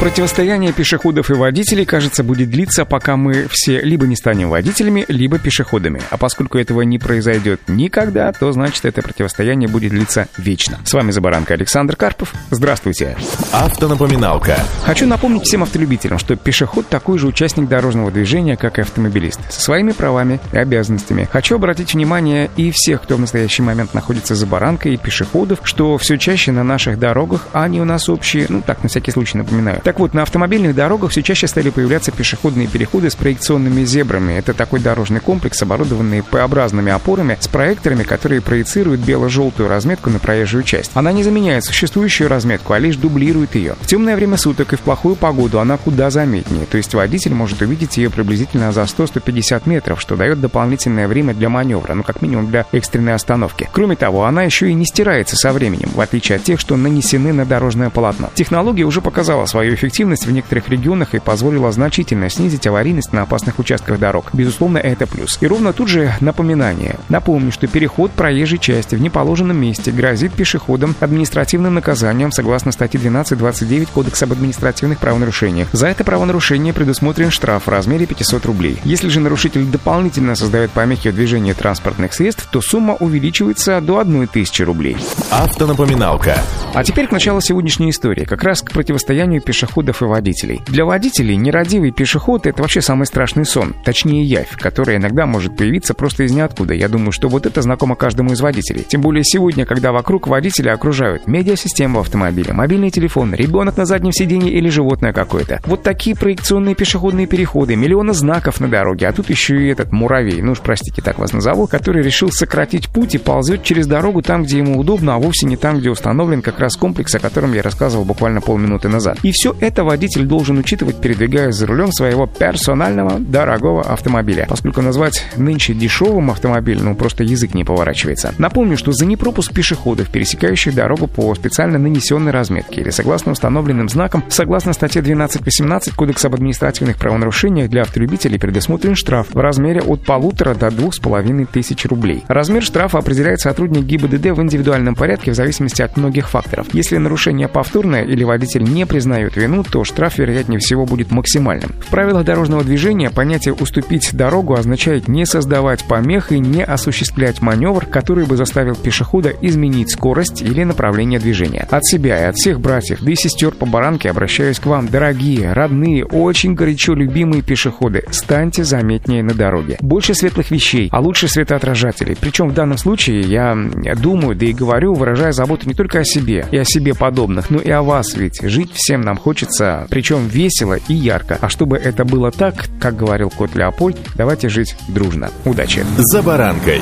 Противостояние пешеходов и водителей, кажется, будет длиться, пока мы все либо не станем водителями, либо пешеходами. А поскольку этого не произойдет никогда, то значит это противостояние будет длиться вечно. С вами за баранкой Александр Карпов. Здравствуйте. Автонапоминалка. Хочу напомнить всем автолюбителям, что пешеход такой же участник дорожного движения, как и автомобилист, со своими правами и обязанностями. Хочу обратить внимание и всех, кто в настоящий момент находится за баранкой, и пешеходов, что все чаще на наших дорогах, а они у нас общие, ну так, на всякий случай напоминаю, так вот, на автомобильных дорогах все чаще стали появляться пешеходные переходы с проекционными зебрами. Это такой дорожный комплекс, оборудованный П-образными опорами с проекторами, которые проецируют бело-желтую разметку на проезжую часть. Она не заменяет существующую разметку, а лишь дублирует ее. В темное время суток и в плохую погоду она куда заметнее, то есть водитель может увидеть ее приблизительно за 100-150 метров, что дает дополнительное время для маневра, ну как минимум для экстренной остановки. Кроме того, она еще и не стирается со временем, в отличие от тех, что нанесены на дорожное полотно. Технология уже показала свою эффективность в некоторых регионах и позволила значительно снизить аварийность на опасных участках дорог. Безусловно, это плюс. И ровно тут же напоминание. Напомню, что переход проезжей части в неположенном месте грозит пешеходам административным наказанием согласно статье 12.29 Кодекса об административных правонарушениях. За это правонарушение предусмотрен штраф в размере 500 рублей. Если же нарушитель дополнительно создает помехи в движении транспортных средств, то сумма увеличивается до 1000 рублей. Автонапоминалка. А теперь к началу сегодняшней истории, как раз к противостоянию пешеходов и водителей. Для водителей нерадивый пешеход — это вообще самый страшный сон, точнее явь, которая иногда может появиться просто из ниоткуда. Я думаю, что вот это знакомо каждому из водителей. Тем более сегодня, когда вокруг водителя окружают медиасистема автомобиле, мобильный телефон, ребенок на заднем сиденье или животное какое-то. Вот такие проекционные пешеходные переходы, миллионы знаков на дороге, а тут еще и этот муравей, ну уж простите, так вас назову, который решил сократить путь и ползет через дорогу там, где ему удобно, а вовсе не там, где установлен как раз комплекс, о котором я рассказывал буквально полминуты назад. И все это водитель должен учитывать, передвигаясь за рулем своего персонального дорогого автомобиля, поскольку назвать нынче дешевым автомобиль, ну просто язык не поворачивается. Напомню, что за непропуск пешеходов, пересекающих дорогу по специально нанесенной разметке или согласно установленным знакам, согласно статье 12.18 Кодекса об административных правонарушениях для автолюбителей предусмотрен штраф в размере от полутора до двух с половиной тысяч рублей. Размер штрафа определяет сотрудник ГИБДД в индивидуальном порядке в зависимости от многих факторов. Если нарушение повторное или водитель не признает вину, то штраф, вероятнее всего, будет максимальным. В правилах дорожного движения понятие «уступить дорогу» означает не создавать помех и не осуществлять маневр, который бы заставил пешехода изменить скорость или направление движения. От себя и от всех братьев, да и сестер по баранке обращаюсь к вам, дорогие, родные, очень горячо любимые пешеходы. Станьте заметнее на дороге. Больше светлых вещей, а лучше светоотражателей. Причем в данном случае я думаю, да и говорю, выражая заботу не только о себе и о себе подобных, но и о вас, ведь жить всем нам хочется, причем весело и ярко. А чтобы это было так, как говорил кот Леопольд, давайте жить дружно. Удачи! «За баранкой».